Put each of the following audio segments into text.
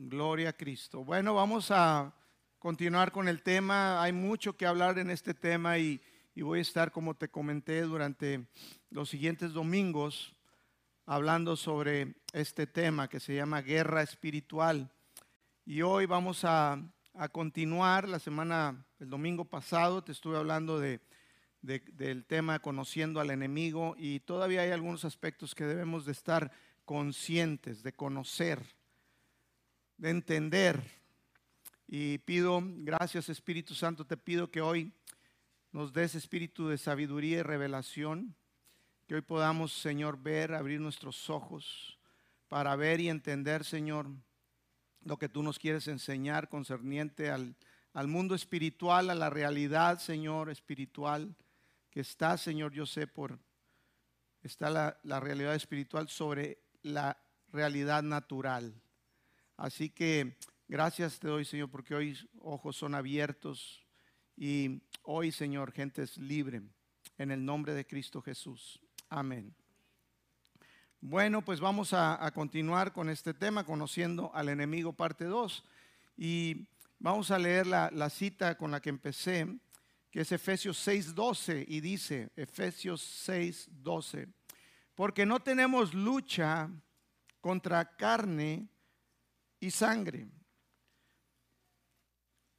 Gloria a Cristo. Bueno, vamos a continuar con el tema. Hay mucho que hablar en este tema y, voy a estar, como te comenté, durante los siguientes domingos hablando sobre este tema que se llama guerra espiritual. Y hoy vamos a, continuar. La semana, el domingo pasado, te estuve hablando de, del tema conociendo al enemigo y todavía hay algunos aspectos que debemos de estar conscientes, de conocer, de entender. Y pido, gracias Espíritu Santo, te pido que hoy nos des espíritu de sabiduría y revelación, que hoy podamos, Señor, ver, abrir nuestros ojos para ver y entender, Señor, lo que tú nos quieres enseñar concerniente al, al mundo espiritual, a la realidad, Señor, espiritual, que está, Señor, yo sé, por, está la, la realidad espiritual sobre la realidad natural. Así que gracias te doy, Señor, porque hoy ojos son abiertos y hoy, Señor, gente es libre. En el nombre de Cristo Jesús. Amén. Bueno, pues vamos a, continuar con este tema, conociendo al enemigo parte 2. Y vamos a leer la, la cita con la que empecé, que es Efesios 6:12, y dice, Efesios 6:12, porque no tenemos lucha contra carne y sangre.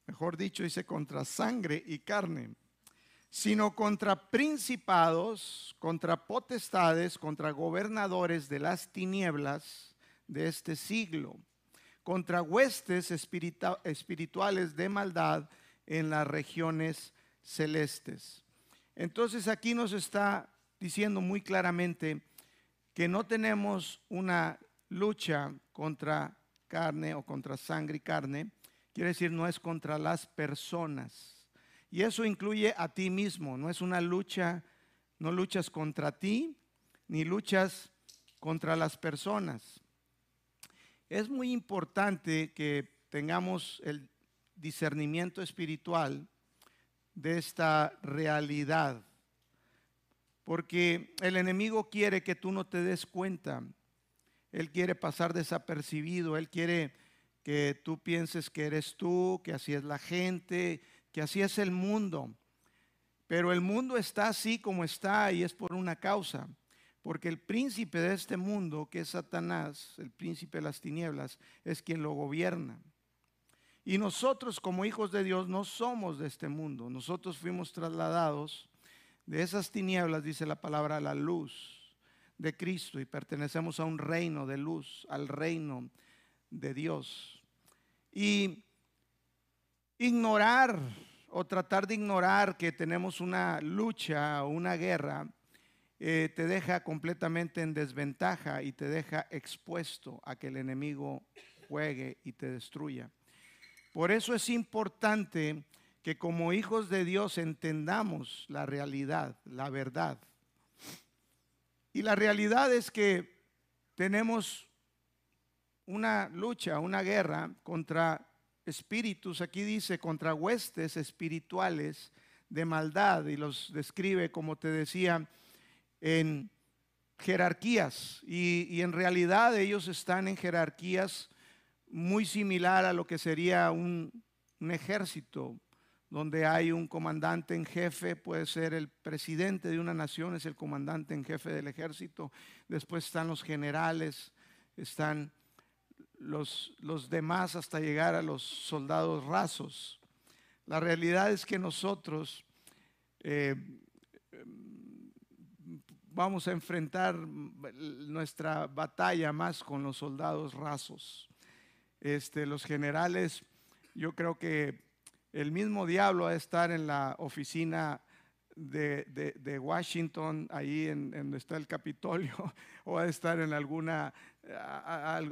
Mejor dicho, dice contra sangre y carne, sino contra principados, contra potestades, contra gobernadores de las tinieblas de este siglo, contra huestes espirituales de maldad en las regiones celestes. Entonces aquí nos está diciendo muy claramente que no tenemos una lucha contra carne o contra sangre y carne, quiere decir no es contra las personas. Y eso incluye a ti mismo, no es una lucha, no luchas contra ti, ni luchas contra las personas. Es muy importante que tengamos el discernimiento espiritual de esta realidad, porque el enemigo quiere que tú no te des cuenta él quiere pasar desapercibido, Él quiere que tú pienses que eres tú, que así es la gente, que así es el mundo. Pero el mundo está así como está y es por una causa. Porque el príncipe de este mundo, que es Satanás, el príncipe de las tinieblas, es quien lo gobierna. Y nosotros como hijos de Dios no somos de este mundo. Nosotros fuimos trasladados de esas tinieblas, dice la palabra, a la luz de Cristo y pertenecemos a un reino de luz, al reino de Dios. Y ignorar o tratar de ignorar que tenemos una lucha o una guerra, eh, te deja completamente en desventaja y te deja expuesto a que el enemigo juegue y te destruya. Por eso es importante que como hijos de Dios entendamos la realidad, la verdad. Y la realidad es que tenemos una lucha, una guerra contra espíritus, aquí dice, contra huestes espirituales de maldad y los describe, como te decía, en jerarquías. Y, en realidad ellos están en jerarquías muy similar a lo que sería un, un ejército donde hay un comandante en jefe, puede ser el presidente de una nación, es el comandante en jefe del ejército, después están los generales, están los, los demás hasta llegar a los soldados rasos. La realidad es que nosotros eh, vamos a enfrentar nuestra batalla más con los soldados rasos. Este, los generales, yo creo que el mismo diablo a estar en la oficina de, Washington, ahí en, donde está el Capitolio, o a estar en alguna,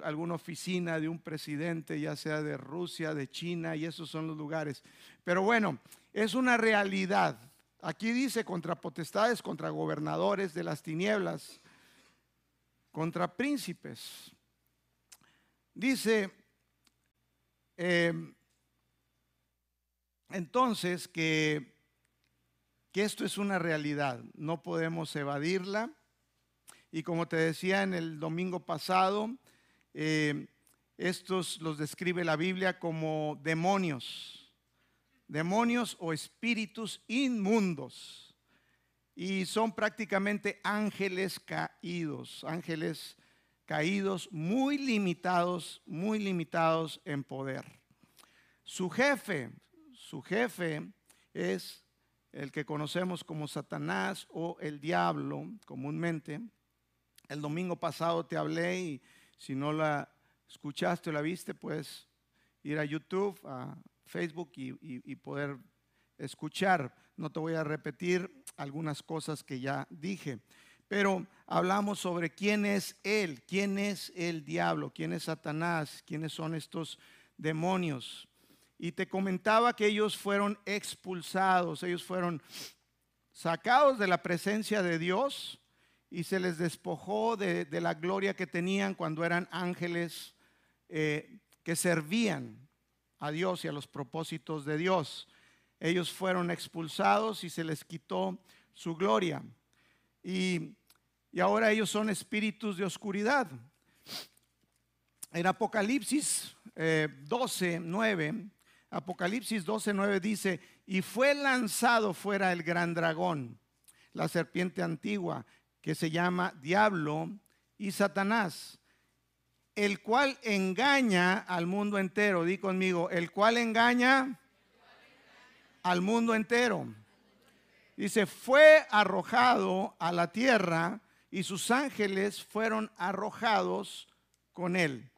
alguna oficina de un presidente, ya sea de Rusia, de China, y esos son los lugares. Pero bueno, es una realidad. Aquí dice contra potestades, contra gobernadores de las tinieblas, contra príncipes. Dice, eh, entonces que, que esto es una realidad, no podemos evadirla. Y como te decía en el domingo pasado, eh, estos los describe la Biblia como demonios, demonios o espíritus inmundos. Y son prácticamente ángeles caídos, ángeles caídos muy limitados, muy limitados en poder. Su jefe, su jefe es el que conocemos como Satanás o el diablo comúnmente. El domingo pasado te hablé y si no la escuchaste o la viste, puedes ir a YouTube, a Facebook y, poder escuchar. No te voy a repetir algunas cosas que ya dije, pero hablamos sobre quién es Él, quién es el diablo, quién es Satanás, quiénes son estos demonios. Y te comentaba que ellos fueron expulsados, ellos fueron sacados de la presencia de Dios y se les despojó de, la gloria que tenían cuando eran ángeles eh, que servían a Dios y a los propósitos de Dios. Ellos fueron expulsados y se les quitó su gloria. Y, ahora ellos son espíritus de oscuridad. En Apocalipsis 12, eh, 9, Apocalipsis 12, 9 dice, y fue lanzado fuera el gran dragón, la serpiente antigua, que se llama Diablo y Satanás, el cual engaña al mundo entero. Di conmigo, el cual engaña al mundo entero. Dice, fue arrojado a la tierra y sus ángeles fueron arrojados con él.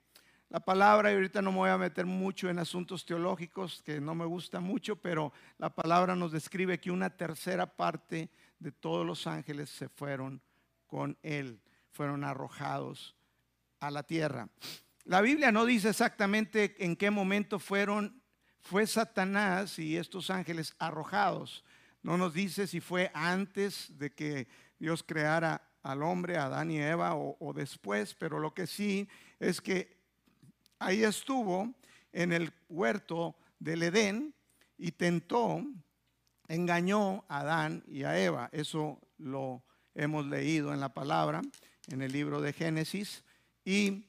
La palabra, y ahorita no me voy a meter mucho en asuntos teológicos que no me gusta mucho, pero la palabra nos describe que una tercera parte de todos los ángeles se fueron con él, fueron arrojados a la tierra. La Biblia no dice exactamente en qué momento fueron, fue Satanás y estos ángeles arrojados. No nos dice si fue antes de que Dios creara al hombre, a Adán y Eva, o, o después, pero lo que sí es que ahí estuvo en el huerto del Edén y tentó, engañó a Adán y a Eva. Eso lo hemos leído en la palabra, en el libro de Génesis. Y,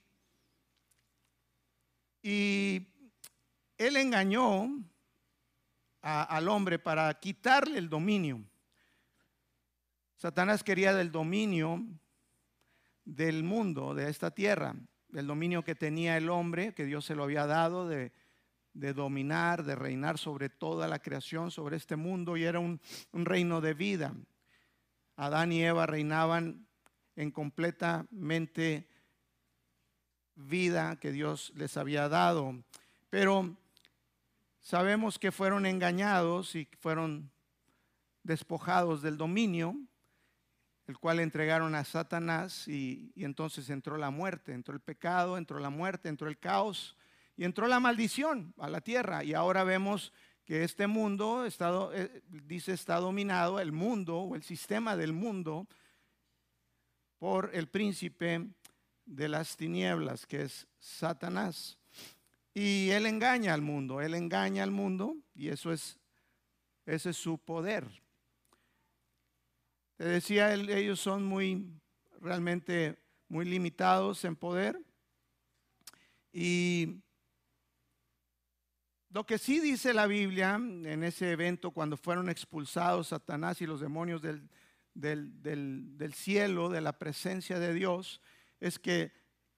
él engañó al hombre para quitarle el dominio. Satanás quería del dominio del mundo, de esta tierra, del dominio que tenía el hombre, que Dios se lo había dado, de, dominar, de reinar sobre toda la creación, sobre este mundo, y era un reino de vida. Adán y Eva reinaban en completamente vida que Dios les había dado. Pero sabemos que fueron engañados y fueron despojados del dominio, el cual entregaron a Satanás y, entonces entró la muerte, entró el pecado, entró la muerte, entró el caos y entró la maldición a la tierra. Y ahora vemos que este mundo está, eh, dice está dominado, el mundo o el sistema del mundo, por el príncipe de las tinieblas, que es Satanás. Y él engaña al mundo, él engaña al mundo y eso es, ese es su poder. Te decía, ellos son muy, realmente muy limitados en poder. Y lo que sí dice la Biblia en ese evento cuando fueron expulsados Satanás y los demonios del, del, cielo, de la presencia de Dios, es que,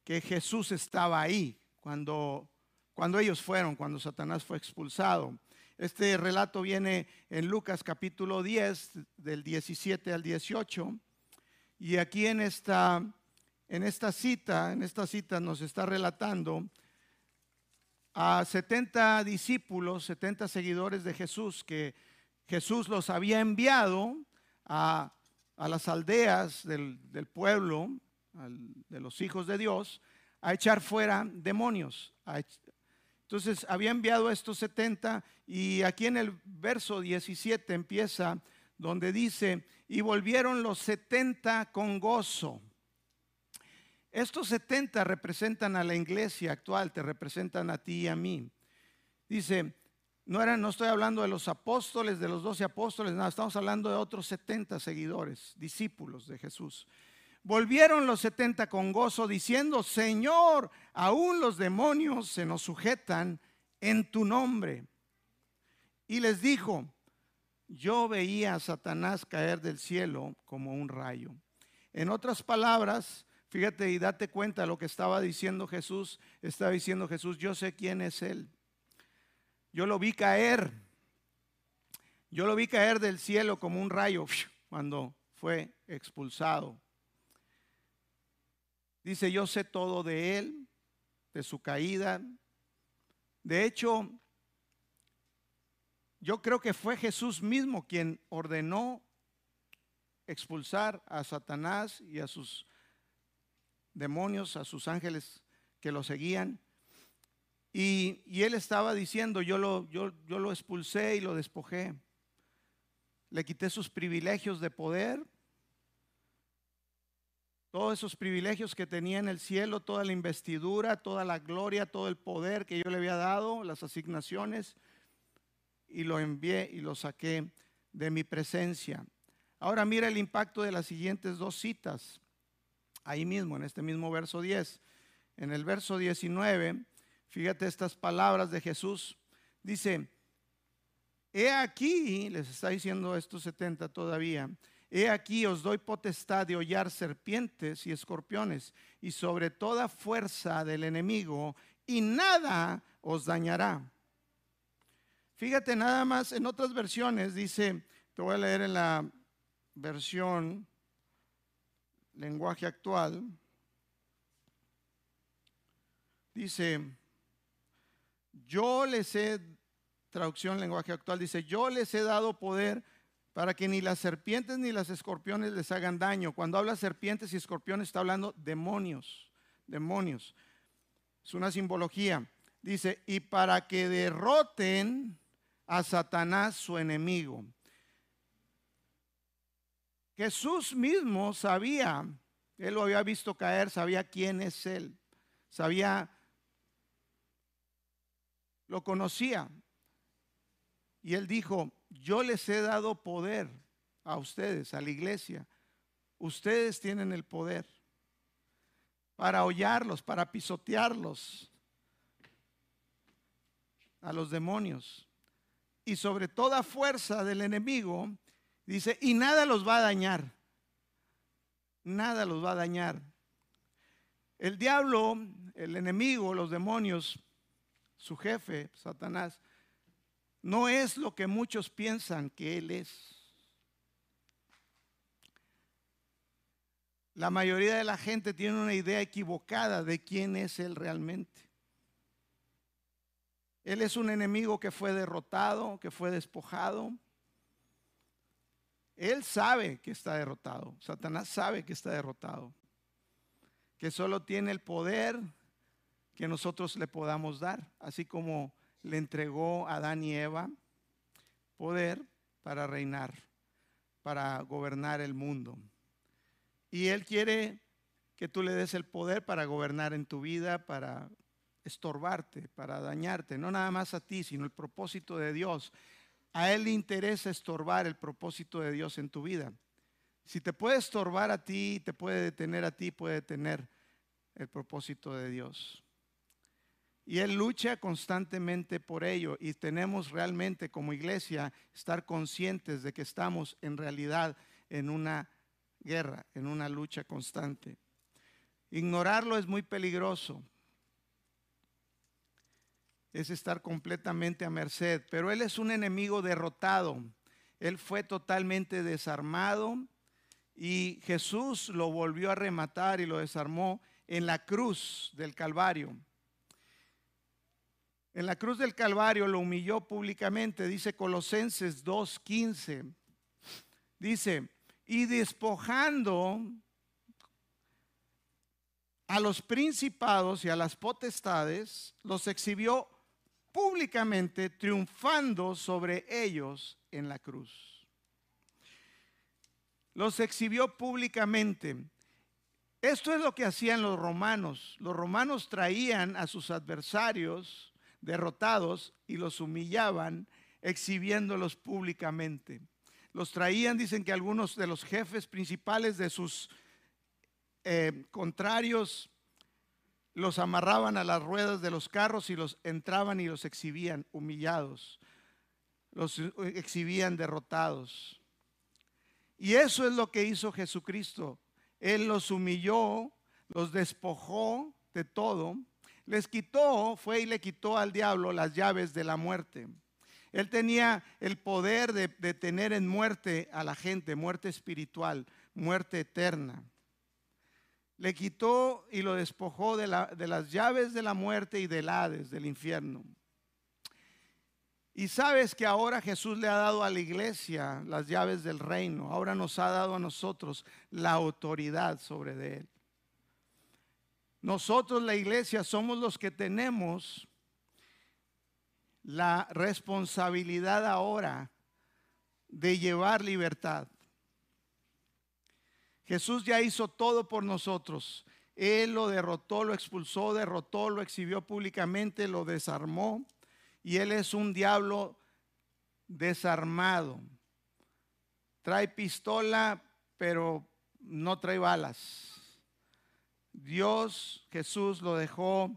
que Jesús estaba ahí cuando, cuando ellos fueron, cuando Satanás fue expulsado. Este relato viene en Lucas capítulo 10, del 17 al 18. Y aquí en esta, en esta cita, en esta cita nos está relatando a 70 discípulos, 70 seguidores de Jesús, que Jesús los había enviado a, las aldeas del, pueblo, de los hijos de Dios, a echar fuera demonios. Entonces había enviado estos 70 y aquí en el verso 17 empieza donde dice, y volvieron los 70 con gozo estos 70 representan a la iglesia actual, te representan a ti y a mí. Dice, no, era, no estoy hablando de los apóstoles, de los doce apóstoles, nada, estamos hablando de otros 70 seguidores, discípulos de Jesús. Volvieron los setenta con gozo diciendo, Señor, aún los demonios se nos sujetan en tu nombre. Y les dijo, yo veía a Satanás caer del cielo como un rayo. En otras palabras, fíjate y date cuenta de lo que estaba diciendo Jesús. Estaba diciendo Jesús, yo sé quién es Él. Yo lo vi caer. Yo lo vi caer del cielo como un rayo cuando fue expulsado. Dice, yo sé todo de él, de su caída. De hecho, yo creo que fue Jesús mismo quien ordenó expulsar a Satanás y a sus demonios, a sus ángeles que lo seguían. Y, él estaba diciendo, yo lo, yo, yo lo expulsé y lo despojé. Le quité sus privilegios de poder, todos esos privilegios que tenía en el cielo, toda la investidura, toda la gloria, todo el poder que yo le había dado, las asignaciones, y lo envié y lo saqué de mi presencia. Ahora mira el impacto de las siguientes dos citas, ahí mismo, en este mismo verso 10. En el verso 19, fíjate estas palabras de Jesús. Dice, he aquí, les está diciendo estos 70 todavía, He aquí os doy potestad de hollar serpientes y escorpiones y sobre toda fuerza del enemigo y nada os dañará. Fíjate nada más, en otras versiones dice, te voy a leer en la versión lenguaje actual, dice, yo les he, traducción lenguaje actual, dice, yo les he dado poder para que ni las serpientes ni las escorpiones les hagan daño. Cuando habla serpientes y escorpiones está hablando demonios, demonios. Es una simbología. Dice, y para que derroten a Satanás su enemigo. Jesús mismo sabía, él lo había visto caer, sabía quién es él, sabía, lo conocía. Y él dijo, yo les he dado poder a ustedes, a la iglesia. Ustedes tienen el poder para hollarlos, para pisotearlos a los demonios. Y sobre toda fuerza del enemigo, dice, y nada los va a dañar. Nada los va a dañar. El diablo, el enemigo, los demonios, su jefe, Satanás, no es lo que muchos piensan que Él es. La mayoría de la gente tiene una idea equivocada de quién es Él realmente. Él es un enemigo que fue derrotado, que fue despojado. Él sabe que está derrotado. Satanás sabe que está derrotado. Que solo tiene el poder que nosotros le podamos dar. Así como le entregó a Adán y Eva poder para reinar, para gobernar el mundo. Y Él quiere que tú le des el poder para gobernar en tu vida, para estorbarte, para dañarte, no nada más a ti, sino el propósito de Dios. A Él le interesa estorbar el propósito de Dios en tu vida. Si te puede estorbar a ti, te puede detener a ti, puede detener el propósito de Dios. Y Él lucha constantemente por ello y tenemos realmente como iglesia estar conscientes de que estamos en realidad en una guerra, en una lucha constante. Ignorarlo es muy peligroso. Es estar completamente a merced, pero Él es un enemigo derrotado. Él fue totalmente desarmado y Jesús lo volvió a rematar y lo desarmó en la cruz del Calvario. En la cruz del Calvario lo humilló públicamente, dice Colosenses 2.15. Dice, y despojando a los principados y a las potestades, los exhibió públicamente, triunfando sobre ellos en la cruz. Los exhibió públicamente. Esto es lo que hacían los romanos. Los romanos traían a sus adversarios derrotados y los humillaban exhibiéndolos públicamente. Los traían, dicen que algunos de los jefes principales de sus eh, contrarios los amarraban a las ruedas de los carros y los entraban y los exhibían humillados, los exhibían derrotados. Y eso es lo que hizo Jesucristo. Él los humilló, los despojó de todo, les quitó, fue y le quitó al diablo las llaves de la muerte. Él tenía el poder de, tener en muerte a la gente, muerte espiritual, muerte eterna. Le quitó y lo despojó de, las llaves de la muerte y del Hades, del infierno. Y sabes que ahora Jesús le ha dado a la iglesia las llaves del reino. Ahora nos ha dado a nosotros la autoridad sobre él. Nosotros, la iglesia, somos los que tenemos la responsabilidad ahora de llevar libertad. Jesús ya hizo todo por nosotros. Él lo derrotó, lo expulsó, derrotó, lo exhibió públicamente, lo desarmó. Y Él es un diablo desarmado. Trae pistola, pero no trae balas. Dios, Jesús lo dejó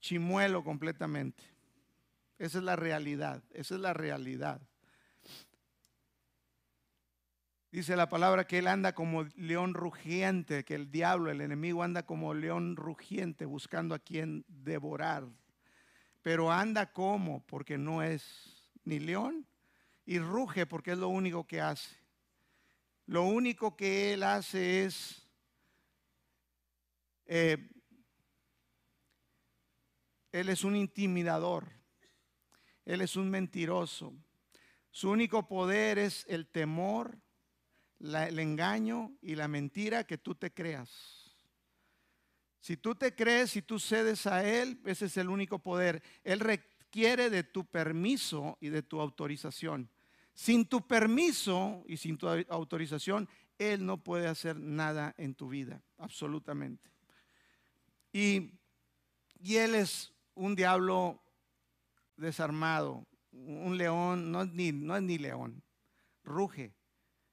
chimuelo completamente. Esa es la realidad, esa es la realidad. Dice la palabra que él anda como león rugiente, que el diablo, el enemigo anda como león rugiente buscando a quien devorar. Pero anda como, porque no es ni león, y ruge porque es lo único que hace. Lo único que él hace es eh, él es un intimidador. Él es un mentiroso. Su único poder es el temor, el engaño y la mentira que tú te creas. Si tú te crees y tú cedes a Él, ese es el único poder. Él requiere de tu permiso y de tu autorización. Sin tu permiso y sin tu autorización, Él no puede hacer nada en tu vida, absolutamente. Y, Él es un diablo desarmado, un león, no es ni, no es ni león, ruge,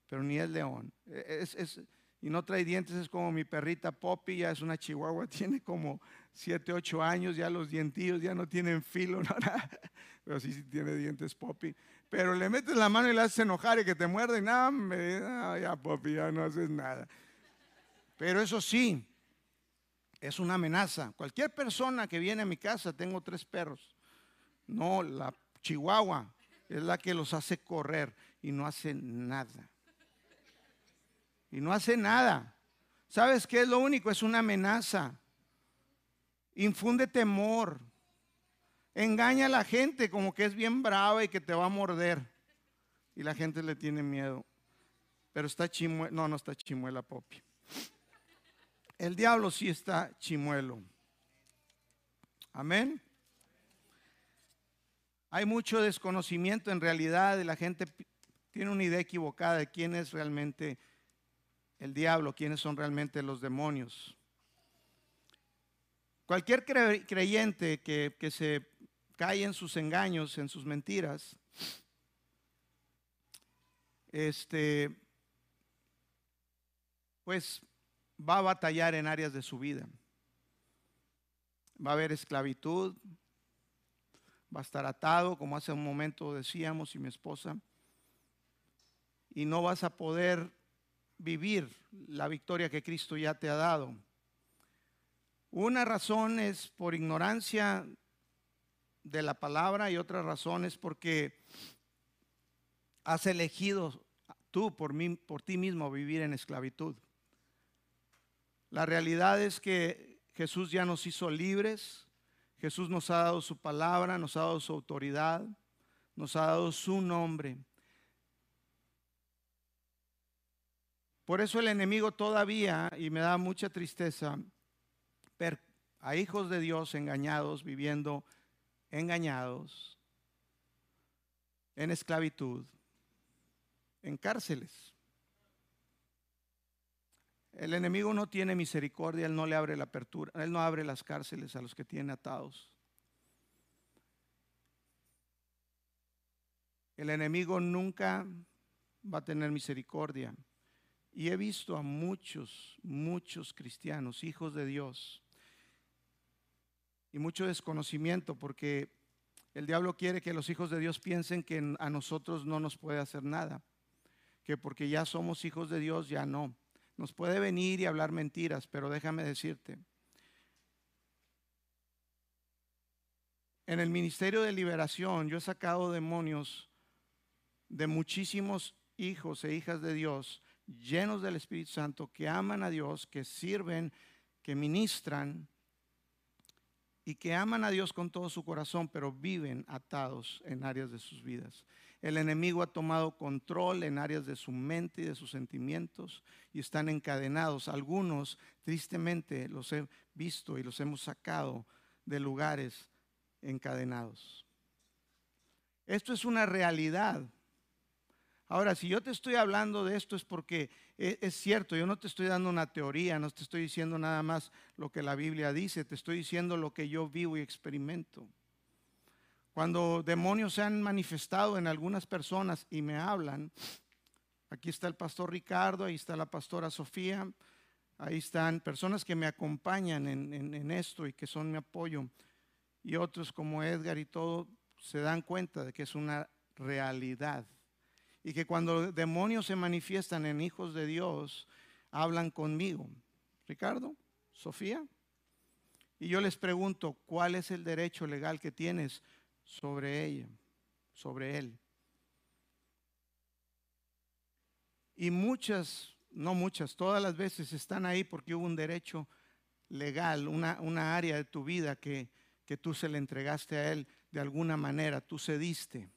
pero ni es león. Es, y no trae dientes, es como mi perrita Poppy, ya es una chihuahua, tiene como 7, 8 años, ya los dientillos ya no tienen filo, nada. pero sí, sí tiene dientes Poppy. Pero le metes la mano y le haces enojar y que te muerde, y nada, me, ya Poppy, ya no haces nada. Pero eso sí, es una amenaza. Cualquier persona que viene a mi casa, tengo tres perros. No, la chihuahua es la que los hace correr y no hace nada. Y no hace nada. ¿Sabes qué es lo único? Es una amenaza. Infunde temor. Engaña a la gente como que es bien brava y que te va a morder. Y la gente le tiene miedo. Pero está chimuela. No, no está chimuela, Popi. El diablo sí está chimuelo. Amén. Hay mucho desconocimiento en realidad y la gente tiene una idea equivocada de quién es realmente el diablo, quiénes son realmente los demonios. Cualquier creyente que, que se cae en sus engaños, en sus mentiras, este, pues va a batallar en áreas de su vida. Va a haber esclavitud, va a estar atado, como hace un momento decíamos, y mi esposa, y no vas a poder vivir la victoria que Cristo ya te ha dado. Una razón es por ignorancia de la palabra y otra razón es porque has elegido tú por, mí, por ti mismo vivir en esclavitud. La realidad es que Jesús ya nos hizo libres, Jesús nos ha dado su palabra, nos ha dado su autoridad, nos ha dado su nombre. Por eso el enemigo todavía, y me da mucha tristeza, a hijos de Dios engañados, viviendo engañados, en esclavitud, en cárceles. El enemigo no tiene misericordia, él no le abre la apertura, él no abre las cárceles a los que tiene atados. El enemigo nunca va a tener misericordia Y he visto a muchos, muchos cristianos, hijos de Dios, y mucho desconocimiento porque el diablo quiere que los hijos de Dios piensen que a nosotros no nos puede hacer nada, que porque ya somos hijos de Dios ya no. Nos puede venir y hablar mentiras, pero déjame decirte, en el ministerio de liberación yo he sacado demonios de muchísimos hijos e hijas de Dios llenos del Espíritu Santo que aman a Dios, que sirven, que ministran y que aman a Dios con todo su corazón, pero viven atados en áreas de sus vidas. El enemigo ha tomado control en áreas de su mente y de sus sentimientos y están encadenados. Algunos, tristemente, los he visto y los hemos sacado de lugares encadenados. Esto es una realidad. Ahora, si yo te estoy hablando de esto es porque e, es, cierto, yo no te estoy dando una teoría, no te estoy diciendo nada más lo que la Biblia dice, te estoy diciendo lo que yo vivo y experimento. Cuando demonios se han manifestado en algunas personas y me hablan, aquí está el pastor Ricardo, ahí está la pastora Sofía, ahí están personas que me acompañan en esto y que son mi apoyo, y otros como Edgar y todo, se dan cuenta de que es una realidad y que cuando demonios se manifiestan en hijos de Dios, hablan conmigo. Ricardo, Sofía. Y yo les pregunto, ¿cuál es el derecho legal que tienes sobre ella, sobre él? Y muchas, no muchas, todas las veces están ahí porque hubo un derecho legal, una, una área de tu vida que, que tú se le entregaste a él de alguna manera, tú cediste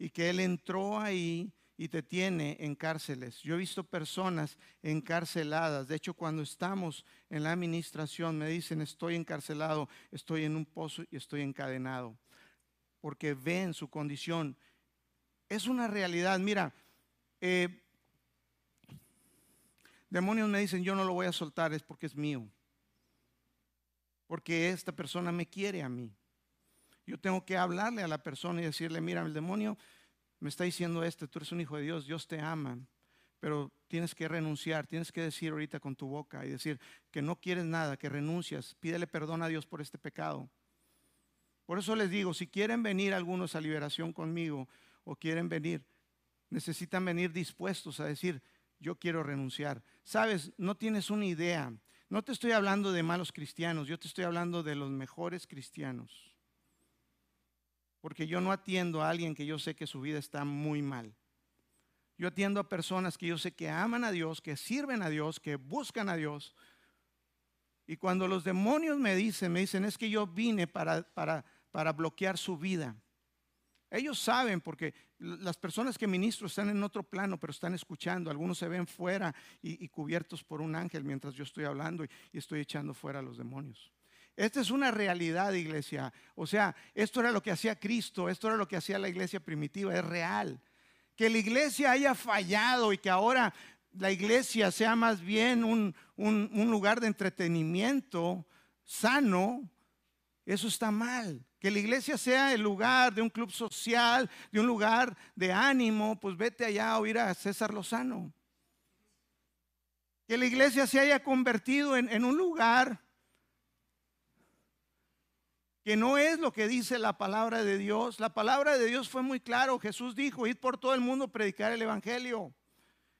y que Él entró ahí y te tiene en cárceles. Yo he visto personas encarceladas. De hecho, cuando estamos en la administración, me dicen, estoy encarcelado, estoy en un pozo y estoy encadenado. Porque ven su condición. Es una realidad. Mira, eh, demonios me dicen, yo no lo voy a soltar, es porque es mío. Porque esta persona me quiere a mí. Yo tengo que hablarle a la persona y decirle, mira, el demonio me está diciendo esto, tú eres un hijo de Dios, Dios te ama, pero tienes que renunciar, tienes que decir ahorita con tu boca y decir que no quieres nada, que renuncias, pídele perdón a Dios por este pecado. Por eso les digo, si quieren venir algunos a liberación conmigo o quieren venir, necesitan venir dispuestos a decir, yo quiero renunciar. Sabes, no tienes una idea. No te estoy hablando de malos cristianos, yo te estoy hablando de los mejores cristianos. Porque yo no atiendo a alguien que yo sé que su vida está muy mal. Yo atiendo a personas que yo sé que aman a Dios, que sirven a Dios, que buscan a Dios. Y cuando los demonios me dicen, me dicen, es que yo vine para, para, para bloquear su vida. Ellos saben porque las personas que ministro están en otro plano, pero están escuchando. Algunos se ven fuera y, cubiertos por un ángel mientras yo estoy hablando y estoy echando fuera a los demonios. Esta es una realidad, iglesia. O sea, esto era lo que hacía Cristo, esto era lo que hacía la iglesia primitiva, es real. Que la iglesia haya fallado y que ahora la iglesia sea más bien un, lugar de entretenimiento sano, eso está mal. Que la iglesia sea el lugar de un club social, de un lugar de ánimo, pues vete allá a oír a César Lozano. Que la iglesia se haya convertido en, un lugar que no es lo que dice la palabra de Dios. La palabra de Dios fue muy claro. Jesús dijo, id por todo el mundo a predicar el Evangelio.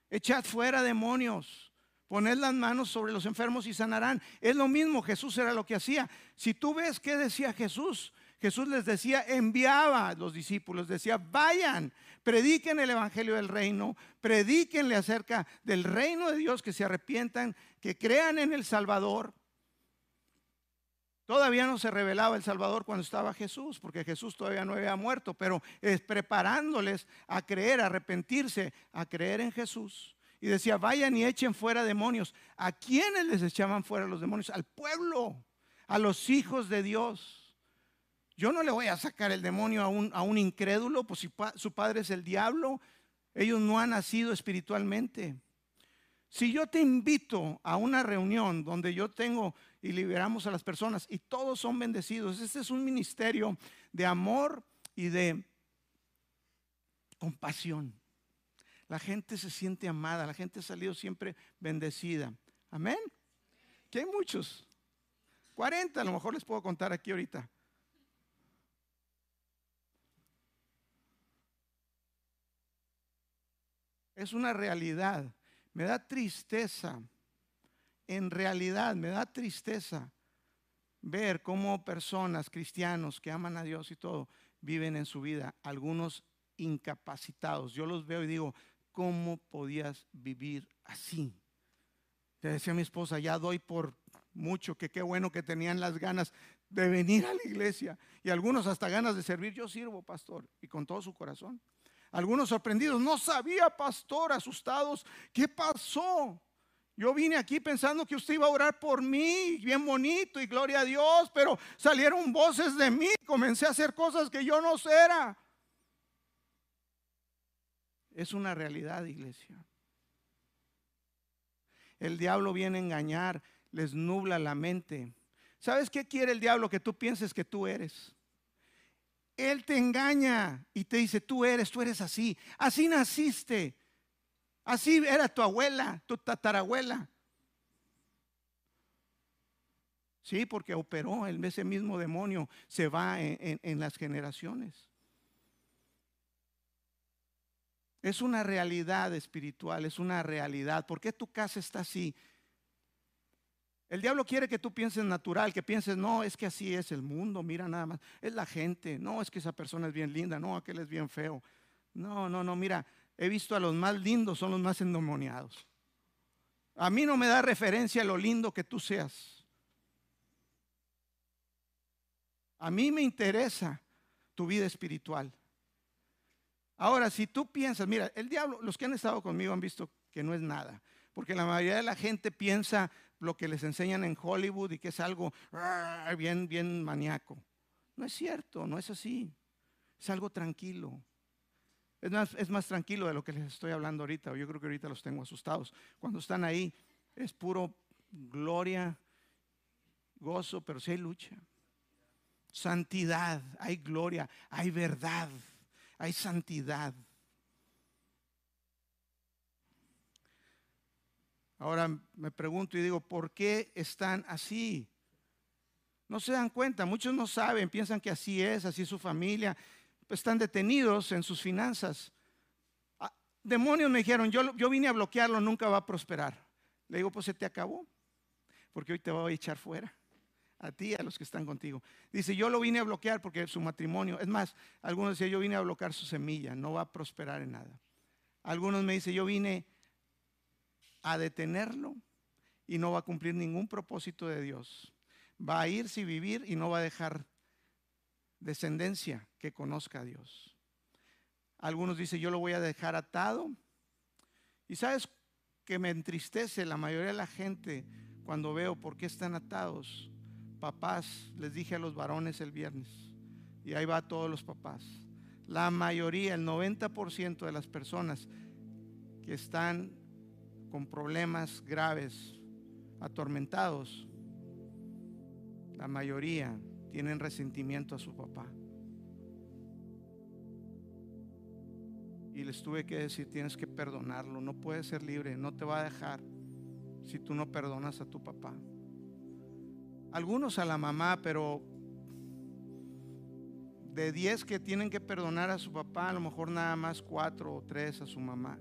Echad fuera demonios. Poned las manos sobre los enfermos y sanarán. Es lo mismo, Jesús era lo que hacía. Si tú ves qué decía Jesús, Jesús les decía, enviaba a los discípulos, decía, vayan, prediquen el Evangelio del reino, predíquenle acerca del reino de Dios, que se arrepientan, que crean en el Salvador. Todavía no se revelaba el Salvador cuando estaba Jesús, porque Jesús todavía no había muerto, pero es preparándoles a creer, a arrepentirse, a creer en Jesús. Y decía, vayan y echen fuera demonios. ¿A quiénes les echaban fuera los demonios? Al pueblo, a los hijos de Dios. Yo no le voy a sacar el demonio a un, a un incrédulo, pues si su padre es el diablo, ellos no han nacido espiritualmente. Si yo te invito a una reunión donde yo tengo y liberamos a las personas y todos son bendecidos, este es un ministerio de amor y de compasión. La gente se siente amada, la gente ha salido siempre bendecida. Amén. Que hay muchos. 40 a lo mejor les puedo contar aquí ahorita. Es una realidad. Me da tristeza. En realidad me da tristeza ver cómo personas, cristianos que aman a Dios y todo, viven en su vida, algunos incapacitados. Yo los veo y digo, ¿cómo podías vivir así? Te decía mi esposa, ya doy por mucho, que qué bueno que tenían las ganas de venir a la iglesia y algunos hasta ganas de servir. Yo sirvo, pastor, y con todo su corazón. Algunos sorprendidos, no sabía, pastor, asustados, ¿qué pasó? Yo vine aquí pensando que usted iba a orar por mí, bien bonito y gloria a Dios, pero salieron voces de mí, comencé a hacer cosas que yo no era. Es una realidad, iglesia. El diablo viene a engañar, les nubla la mente. ¿Sabes qué quiere el diablo? Que tú pienses que tú eres. Él te engaña y te dice, tú eres, tú eres así. Así naciste. Así era tu abuela, tu tatarabuela. Sí, porque operó ese mismo demonio, se va en, en las generaciones. Es una realidad espiritual, es una realidad. ¿Por qué tu casa está así? El diablo quiere que tú pienses natural, que pienses, no, es que así es el mundo, mira nada más, es la gente, no, es que esa persona es bien linda, no, aquel es bien feo. No, no, no, mira, he visto a los más lindos, son los más endemoniados. A mí no me da referencia lo lindo que tú seas. A mí me interesa tu vida espiritual. Ahora, si tú piensas, mira, el diablo, los que han estado conmigo han visto que no es nada, porque la mayoría de la gente piensa lo que les enseñan en Hollywood y que es algo ah, bien, bien maníaco. No es cierto, no es así. Es algo tranquilo. Es más, es más tranquilo de lo que les estoy hablando ahorita. Yo creo que ahorita los tengo asustados. Cuando están ahí es puro gloria, gozo, pero si hay lucha. Santidad, hay gloria, hay verdad hay santidad. Ahora me pregunto y digo, ¿por qué están así? No se dan cuenta, muchos no saben, piensan que así es, así es su familia, están detenidos en sus finanzas. Ah, demonios me dijeron, yo, yo vine a bloquearlo, nunca va a prosperar. Le digo, pues se te acabó, porque hoy te voy a echar fuera a ti a los que están contigo. Dice, yo lo vine a bloquear porque su matrimonio, es más, algunos decían, yo vine a bloquear su semilla, no va a prosperar en nada. Algunos me dicen, yo vine a detenerlo y no va a cumplir ningún propósito de Dios. Va a irse y vivir y no va a dejar descendencia que conozca a Dios. Algunos dicen, yo lo voy a dejar atado. Y sabes que me entristece la mayoría de la gente cuando veo por qué están atados papás, les dije a los varones el viernes, y ahí va todos los papás. La mayoría, el 90% de las personas que están con problemas graves, atormentados, la mayoría tienen resentimiento a su papá. Y les tuve que decir, tienes que perdonarlo, no puedes ser libre, no te va a dejar si tú no perdonas a tu papá. Algunos a la mamá, pero de 10 que tienen que perdonar a su papá, a lo mejor nada más cuatro o tres a su mamá.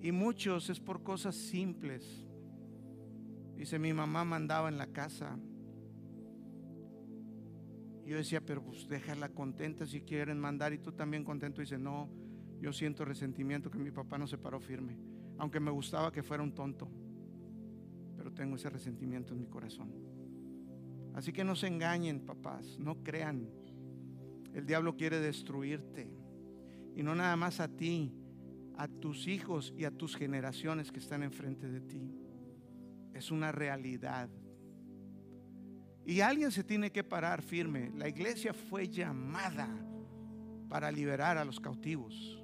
Y muchos es por cosas simples. Dice, mi mamá mandaba en la casa. Yo decía, pero pues déjala contenta si quieren mandar y tú también contento. Dice, no, yo siento resentimiento que mi papá no se paró firme aunque me gustaba que fuera un tonto, pero tengo ese resentimiento en mi corazón. Así que no se engañen, papás, no crean. El diablo quiere destruirte. Y no nada más a ti, a tus hijos y a tus generaciones que están enfrente de ti. Es una realidad. Y alguien se tiene que parar firme. La iglesia fue llamada para liberar a los cautivos.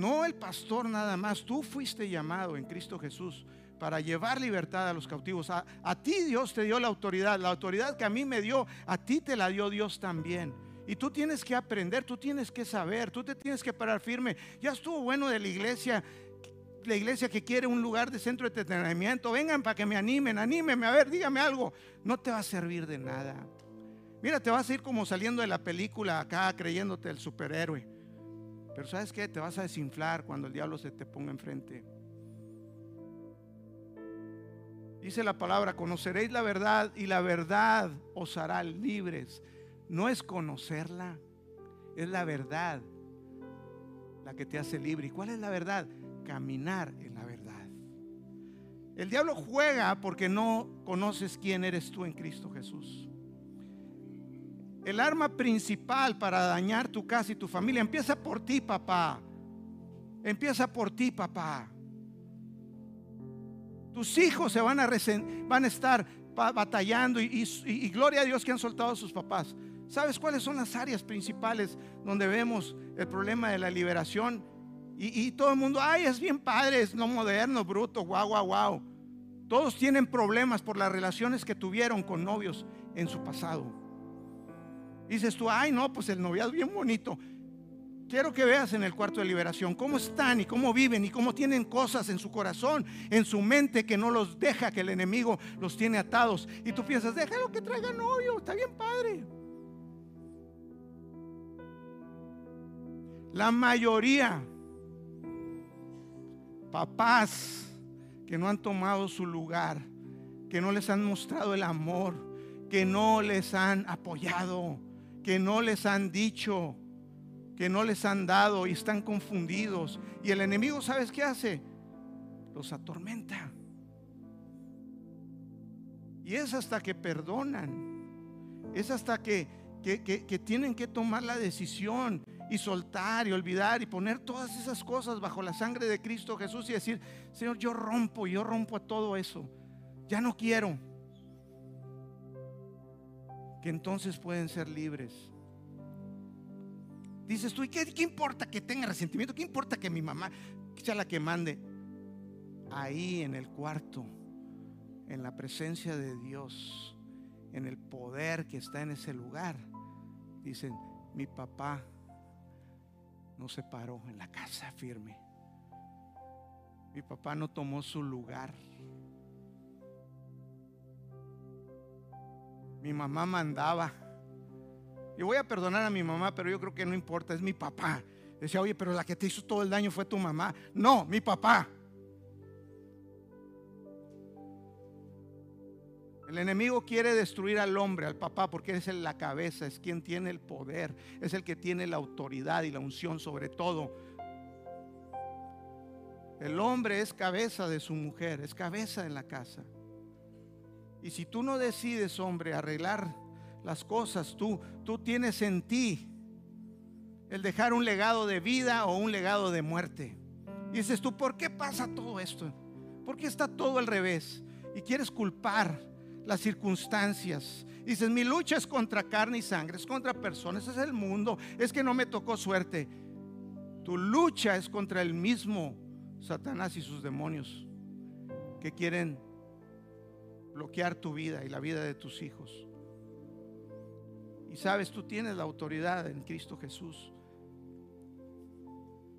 No el pastor nada más, tú fuiste llamado en Cristo Jesús para llevar libertad a los cautivos. A, a, ti Dios te dio la autoridad, la autoridad que a mí me dio, a ti te la dio Dios también. Y tú tienes que aprender, tú tienes que saber, tú te tienes que parar firme. Ya estuvo bueno de la iglesia, la iglesia que quiere un lugar de centro de entretenimiento. Vengan para que me animen, anímenme, a ver, dígame algo. No te va a servir de nada. Mira, te vas a ir como saliendo de la película acá creyéndote el superhéroe. Pero ¿sabes qué? Te vas a desinflar cuando el diablo se te ponga enfrente. Dice la palabra, conoceréis la verdad y la verdad os hará libres. No es conocerla, es la verdad la que te hace libre. ¿Y cuál es la verdad? Caminar en la verdad. El diablo juega porque no conoces quién eres tú en Cristo Jesús. El arma principal para dañar tu casa y tu familia empieza por ti, papá. Empieza por ti, papá. Tus hijos se van a, van a estar batallando y, gloria a Dios que han soltado a sus papás. ¿Sabes cuáles son las áreas principales donde vemos el problema de la liberación? Y, todo el mundo, ay, es bien padre, es lo moderno, bruto, guau, guau, guau. Todos tienen problemas por las relaciones que tuvieron con novios en su pasado. Dices tú, ay, no, pues el noviazgo bien bonito. Quiero que veas en el cuarto de liberación cómo están y cómo viven y cómo tienen cosas en su corazón, en su mente que no los deja, que el enemigo los tiene atados. Y tú piensas, déjalo que traiga novio, está bien padre. La mayoría, papás que no han tomado su lugar, que no les han mostrado el amor, que no les han apoyado, que no les han dicho que no les han dado y están confundidos. Y el enemigo, ¿sabes qué hace? Los atormenta. Y es hasta que perdonan. Es hasta que, que, tienen que tomar la decisión y soltar y olvidar y poner todas esas cosas bajo la sangre de Cristo Jesús y decir, Señor, yo rompo, yo rompo a todo eso. Ya no quiero. Que entonces pueden ser libres. Dices tú, ¿y qué, importa que tenga resentimiento? ¿Qué importa que mi mamá sea la que mande? Ahí en el cuarto, en la presencia de Dios, en el poder que está en ese lugar, dicen, mi papá no se paró en la casa firme. Mi papá no tomó su lugar. Mi mamá mandaba. Y voy a perdonar a mi mamá, pero yo creo que no importa, es mi papá. Decía, oye, pero la que te hizo todo el daño fue tu mamá. No, mi papá. El enemigo quiere destruir al hombre, al papá, porque es la cabeza, es quien tiene el poder, es el que tiene la autoridad y la unción sobre todo. El hombre es cabeza de su mujer, es cabeza en la casa. Y si tú no decides, hombre, arreglar las cosas. Tú, tú tienes en ti el dejar un legado de vida o un legado de muerte. Y dices tú, ¿por qué pasa todo esto? ¿Por qué está todo al revés? Y quieres culpar las circunstancias. Dices, mi lucha es contra carne y sangre, es contra personas, es el mundo, es que no me tocó suerte. Tu lucha es contra el mismo Satanás y sus demonios que quieren bloquear tu vida y la vida de tus hijos. Y sabes, tú tienes la autoridad en Cristo Jesús.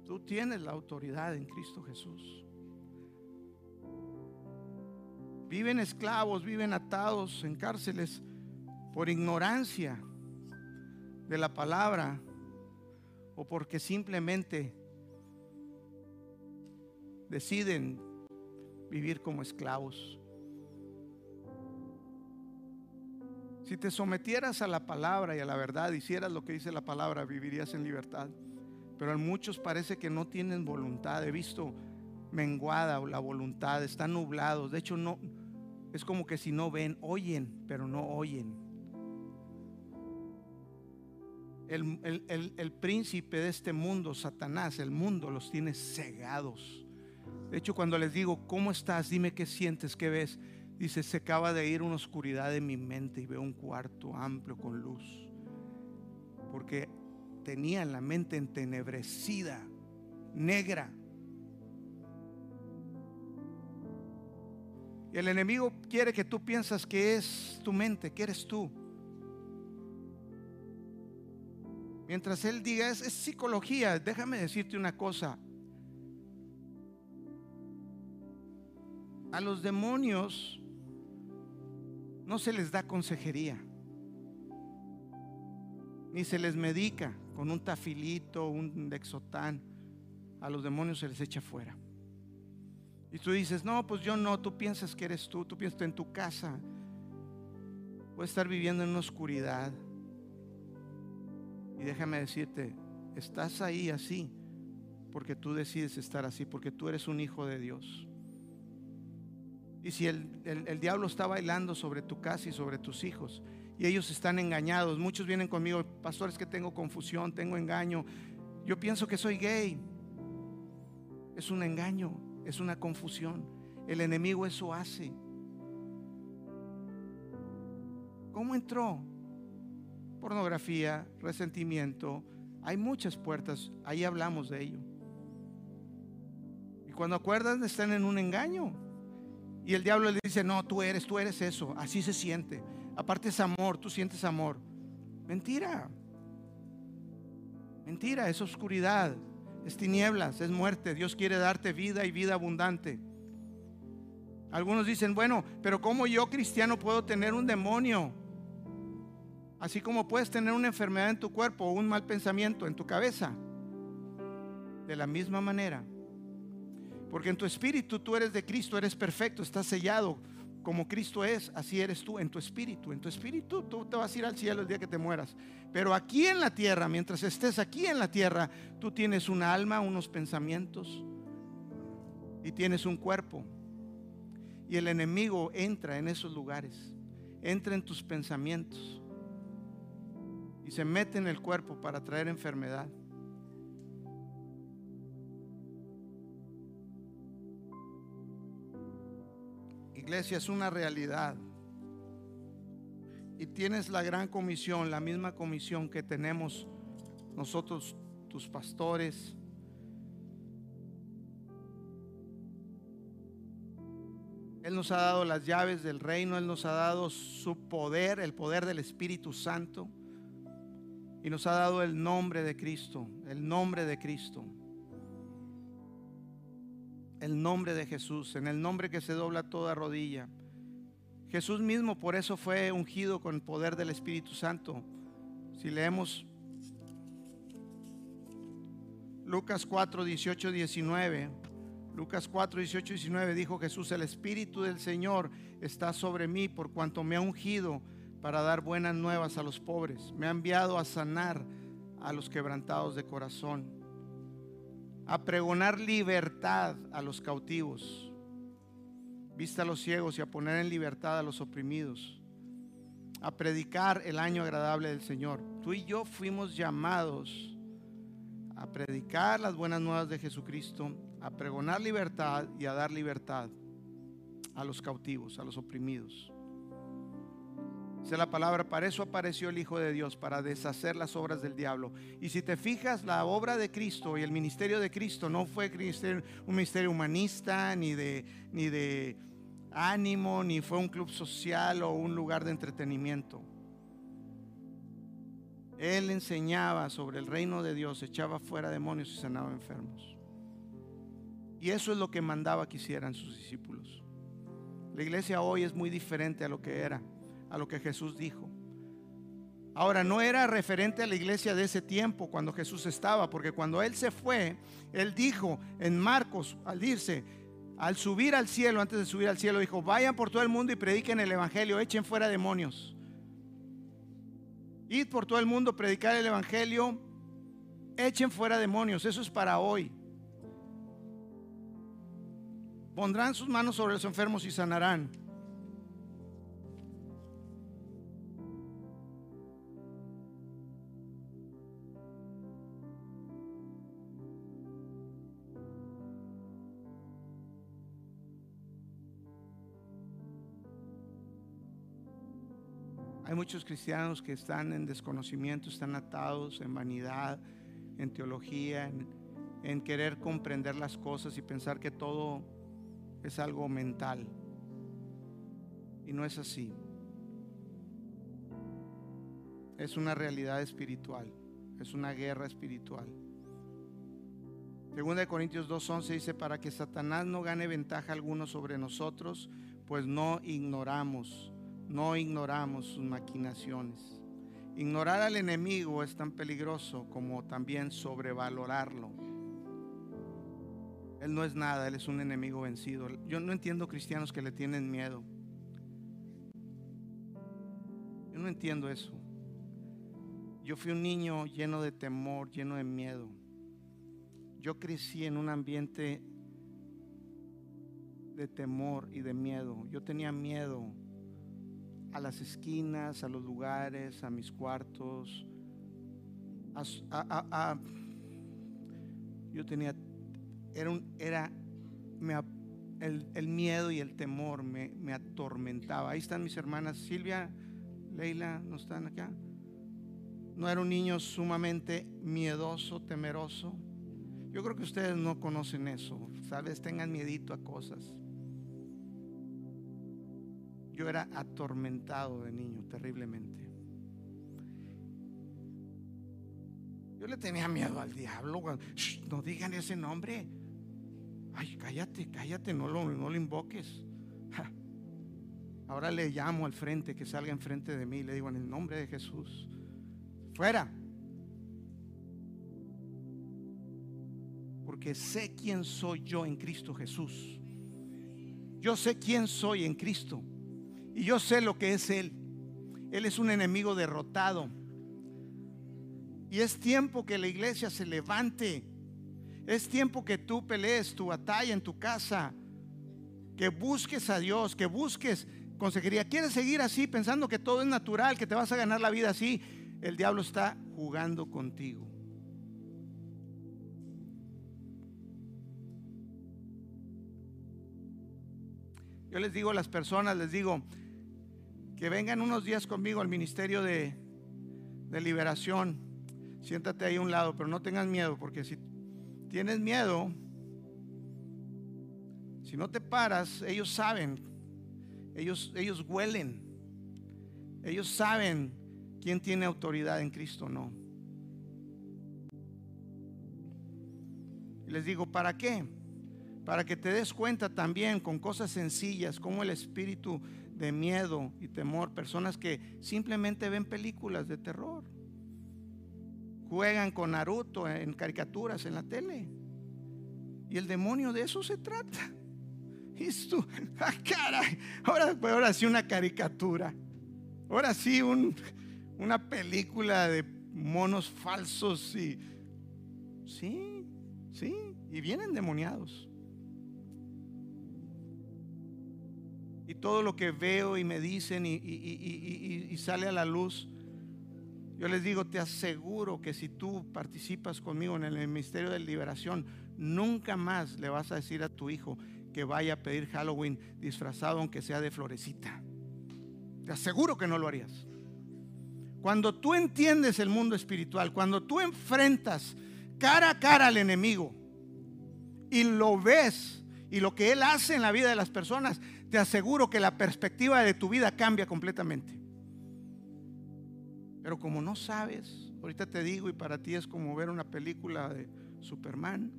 Tú tienes la autoridad en Cristo Jesús. Viven esclavos, viven atados en cárceles por ignorancia de la palabra o porque simplemente deciden vivir como esclavos. Si te sometieras a la palabra y a la verdad, hicieras lo que dice la palabra, vivirías en libertad. Pero a muchos parece que no tienen voluntad. He visto menguada la voluntad, están nublados. De hecho, no es como que si no ven, oyen, pero no oyen. El, el, príncipe de este mundo, Satanás, el mundo los tiene cegados. De hecho, cuando les digo, ¿cómo estás? Dime qué sientes, qué ves. Dice, se acaba de ir una oscuridad de mi mente y veo un cuarto amplio con luz. Porque tenía la mente entenebrecida, negra. Y el enemigo quiere que tú piensas que es tu mente, que eres tú. Mientras él diga, es, es psicología, déjame decirte una cosa. A los demonios no se les da consejería, ni se les medica con un tafilito, un lexotán. A los demonios se les echa fuera. Y tú dices, no, pues yo no, tú piensas que eres tú, tú piensas en tu casa. Puedes estar viviendo en una oscuridad. Y déjame decirte, estás ahí así porque tú decides estar así, porque tú eres un hijo de Dios. Y si el, el, diablo está bailando sobre tu casa y sobre tus hijos, y ellos están engañados, muchos vienen conmigo, pastores que tengo confusión, tengo engaño, yo pienso que soy gay. Es un engaño, es una confusión. El enemigo eso hace. ¿Cómo entró? Pornografía, resentimiento. Hay muchas puertas, ahí hablamos de ello. Y cuando acuerdan están en un engaño. Y el diablo le dice, no, tú eres, tú eres eso. Así se siente. Aparte es amor, tú sientes amor. Mentira. Mentira, es oscuridad, es tinieblas, es muerte. Dios quiere darte vida y vida abundante. Algunos dicen, bueno, pero ¿cómo yo cristiano puedo tener un demonio? Así como puedes tener una enfermedad en tu cuerpo o un mal pensamiento en tu cabeza. De la misma manera, porque en tu espíritu tú eres de Cristo, eres perfecto, estás sellado. Como Cristo es, así eres tú en tu espíritu. En tu espíritu tú te vas a ir al cielo el día que te mueras. Pero aquí en la tierra, mientras estés aquí en la tierra, tú tienes un alma, unos pensamientos y tienes un cuerpo. Y el enemigo entra en esos lugares, entra en tus pensamientos y se mete en el cuerpo para traer enfermedad. Iglesia, es una realidad. Y tienes la gran comisión, la misma comisión que tenemos nosotros, tus pastores. Él nos ha dado las llaves del reino, Él nos ha dado su poder, el poder del Espíritu Santo. Y nos ha dado el nombre de Cristo, el nombre de Cristo el nombre de Jesús, en el nombre que se dobla toda rodilla. Jesús mismo por eso fue ungido con el poder del Espíritu Santo. Si leemos Lucas 4, 18, 19. Lucas 4, 18, 19 dijo Jesús, el Espíritu del Señor está sobre mí por cuanto me ha ungido para dar buenas nuevas a los pobres. Me ha enviado a sanar a los quebrantados de corazón a pregonar libertad a los cautivos, vista a los ciegos y a poner en libertad a los oprimidos, a predicar el año agradable del Señor. Tú y yo fuimos llamados a predicar las buenas nuevas de Jesucristo, a pregonar libertad y a dar libertad a los cautivos, a los oprimidos. Dice la palabra, para eso apareció el Hijo de Dios, para deshacer las obras del diablo. Y si te fijas, la obra de Cristo y el ministerio de Cristo no fue un ministerio humanista, ni de, ni de ánimo, ni fue un club social o un lugar de entretenimiento. Él enseñaba sobre el reino de Dios, echaba fuera demonios y sanaba enfermos. Y eso es lo que mandaba que hicieran sus discípulos. La iglesia hoy es muy diferente a lo que era a lo que Jesús dijo. Ahora, no era referente a la iglesia de ese tiempo cuando Jesús estaba, porque cuando Él se fue, Él dijo en Marcos, al irse, al subir al cielo, antes de subir al cielo, dijo, vayan por todo el mundo y prediquen el Evangelio, echen fuera demonios. Id por todo el mundo, predicar el Evangelio, echen fuera demonios, eso es para hoy. Pondrán sus manos sobre los enfermos y sanarán. Hay muchos cristianos que están en desconocimiento, están atados en vanidad, en teología, en, querer comprender las cosas y pensar que todo es algo mental. Y no es así. Es una realidad espiritual, es una guerra espiritual. Segunda de Corintios 2:11 dice, para que Satanás no gane ventaja alguno sobre nosotros, pues no ignoramos, no ignoramos sus maquinaciones. Ignorar al enemigo es tan peligroso como también sobrevalorarlo. Él no es nada, Él es un enemigo vencido. Yo no entiendo cristianos que le tienen miedo. Yo no entiendo eso. Yo fui un niño lleno de temor, lleno de miedo. Yo crecí en un ambiente de temor y de miedo. Yo tenía miedo a las esquinas, a los lugares, a mis cuartos. yo tenía, era, un, era el, miedo y el temor me, me atormentaba. Ahí están mis hermanas Silvia, Leila, ¿no están acá? No era un niño sumamente miedoso, temeroso. Yo creo que ustedes no conocen eso. Tal vez tengan miedito a cosas. Yo era atormentado de niño terriblemente. Yo le tenía miedo al diablo. no digan ese nombre. Ay, cállate, cállate, no lo, no lo invoques. Ahora le llamo al frente, que salga enfrente de mí. Le digo en el nombre de Jesús. Fuera. Porque sé quién soy yo en Cristo Jesús. Yo sé quién soy en Cristo. Y yo sé lo que es Él. Él es un enemigo derrotado. Y es tiempo que la iglesia se levante. Es tiempo que tú pelees tu batalla en tu casa. Que busques a Dios, que busques consejería. ¿Quieres seguir así pensando que todo es natural, que te vas a ganar la vida así? El diablo está jugando contigo. Yo les digo a las personas, les digo, que vengan unos días conmigo al ministerio de, liberación. Siéntate ahí a un lado, pero no tengas miedo, porque si tienes miedo, si no te paras, ellos saben, ellos, ellos huelen, ellos saben quién tiene autoridad en Cristo no. Les digo, ¿para qué? Para que te des cuenta también con cosas sencillas, como el Espíritu de miedo y temor, personas que simplemente ven películas de terror, juegan con Naruto en caricaturas en la tele. Y el demonio de eso se trata. Y tú, ah, ahora, pues, ahora sí una caricatura. Ahora sí un, una película de monos falsos y sí, sí, y vienen demoniados. Y todo lo que veo y me dicen y, sale a la luz, yo les digo, te aseguro que si tú participas conmigo en el Ministerio de Liberación, nunca más le vas a decir a tu hijo que vaya a pedir Halloween disfrazado aunque sea de florecita. Te aseguro que no lo harías. Cuando tú entiendes el mundo espiritual, cuando tú enfrentas cara a cara al enemigo y lo ves y lo que él hace en la vida de las personas, te aseguro que la perspectiva de tu vida cambia completamente. Pero como no sabes, ahorita te digo y para ti es como ver una película de Superman.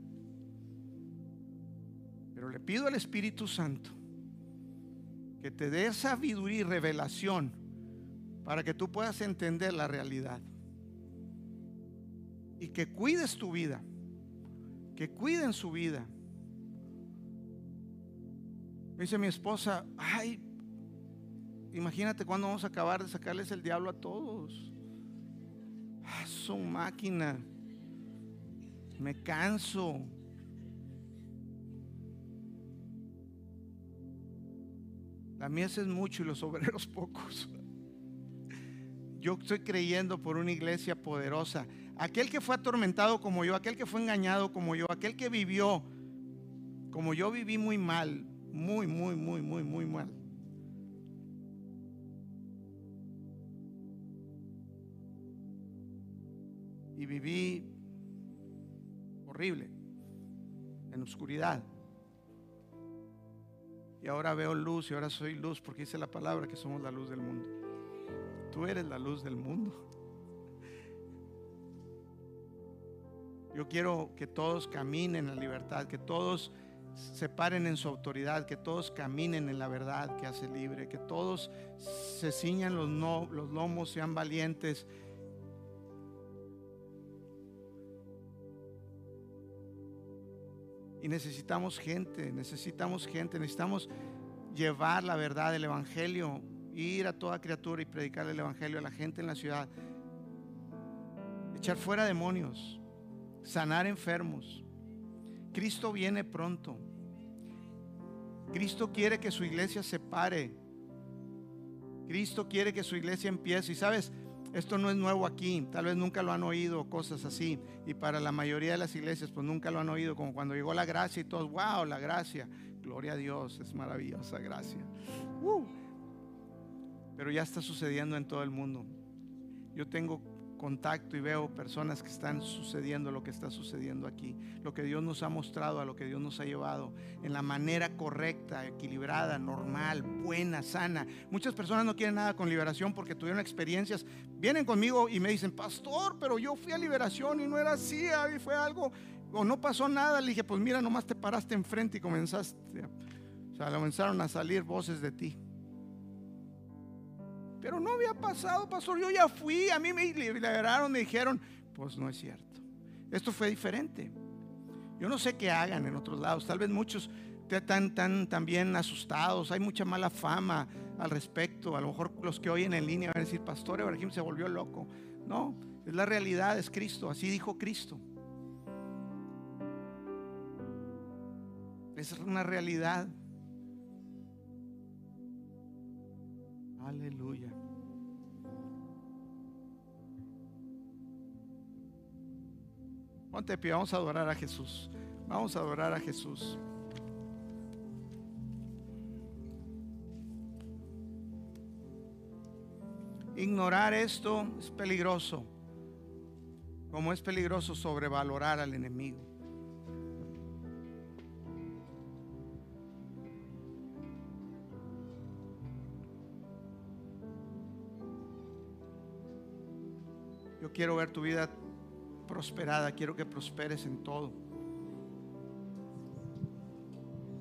Pero le pido al Espíritu Santo que te dé sabiduría y revelación para que tú puedas entender la realidad. Y que cuides tu vida, que cuiden su vida dice mi esposa, ay, imagínate cuándo vamos a acabar de sacarles el diablo a todos. Ah, son máquina. Me canso. La mies es mucho y los obreros pocos. Yo estoy creyendo por una iglesia poderosa. Aquel que fue atormentado como yo, aquel que fue engañado como yo, aquel que vivió como yo viví muy mal, muy, muy, muy, muy, muy mal. Y viví horrible, en oscuridad. Y ahora veo luz y ahora soy luz porque dice la palabra que somos la luz del mundo. Tú eres la luz del mundo. Yo quiero que todos caminen en libertad, que todos se paren en su autoridad, que todos caminen en la verdad que hace libre, que todos se ciñan los, lomos, sean valientes. Y necesitamos gente, necesitamos gente, necesitamos llevar la verdad del Evangelio, ir a toda criatura y predicar el Evangelio a la gente en la ciudad, echar fuera demonios, sanar enfermos. Cristo viene pronto. Cristo quiere que su iglesia se pare. Cristo quiere que su iglesia empiece. Y sabes, esto no es nuevo aquí. Tal vez nunca lo han oído, cosas así. Y para la mayoría de las iglesias, pues nunca lo han oído. Como cuando llegó la gracia y todos, wow, la gracia. Gloria a Dios, es maravillosa gracia. Uh. Pero ya está sucediendo en todo el mundo. Yo tengo contacto y veo personas que están sucediendo lo que está sucediendo aquí, lo que Dios nos ha mostrado, a lo que Dios nos ha llevado, en la manera correcta, equilibrada, normal, buena, sana. Muchas personas no quieren nada con liberación porque tuvieron experiencias, vienen conmigo y me dicen, pastor, pero yo fui a liberación y no era así, y fue algo, o no pasó nada. Le dije, pues mira, nomás te paraste enfrente y comenzaste, o sea, comenzaron a salir voces de ti. Pero no había pasado, pastor. Yo ya fui, a mí me liberaron, me dijeron, pues no es cierto. Esto fue diferente. Yo no sé qué hagan en otros lados. Tal vez muchos están tan, también asustados. Hay mucha mala fama al respecto. A lo mejor los que oyen en línea van a decir, pastor Ibrahim se volvió loco. No, es la realidad, es Cristo. Así dijo Cristo. Es una realidad. Aleluya. Ponte pie, vamos a adorar a Jesús. Vamos a adorar a Jesús. Ignorar esto es peligroso, como es peligroso sobrevalorar al enemigo. Quiero ver tu vida prosperada, quiero que prosperes en todo.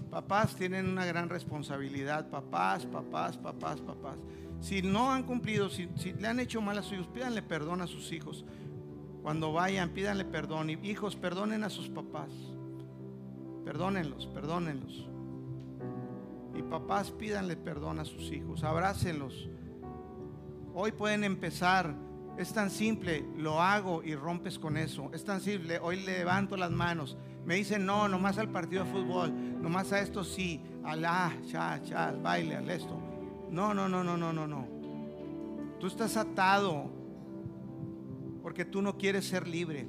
Papás tienen una gran responsabilidad, papás, papás, papás, papás. Si no han cumplido, si, le han hecho mal a sus hijos, pídanle perdón a sus hijos. Cuando vayan, pídanle perdón. Y hijos, perdonen a sus papás. Perdónenlos, perdónenlos. Y papás, pídanle perdón a sus hijos. Abrácenlos. Hoy pueden empezar es tan simple, lo hago y rompes con eso. Es tan simple, hoy levanto las manos. Me dicen, no, nomás al partido de fútbol, nomás a esto sí, al ah, cha, cha, baile, al esto. No, no, no, no, no, no, no. Tú estás atado porque tú no quieres ser libre.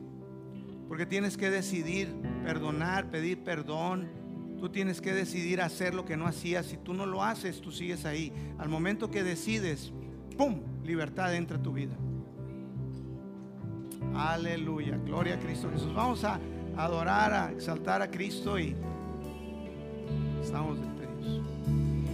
Porque tienes que decidir perdonar, pedir perdón. Tú tienes que decidir hacer lo que no hacías. Si tú no lo haces, tú sigues ahí. Al momento que decides, ¡pum! Libertad entra a tu vida. Aleluya, gloria a Cristo Jesús. Vamos a adorar, a exaltar a Cristo y estamos despedidos.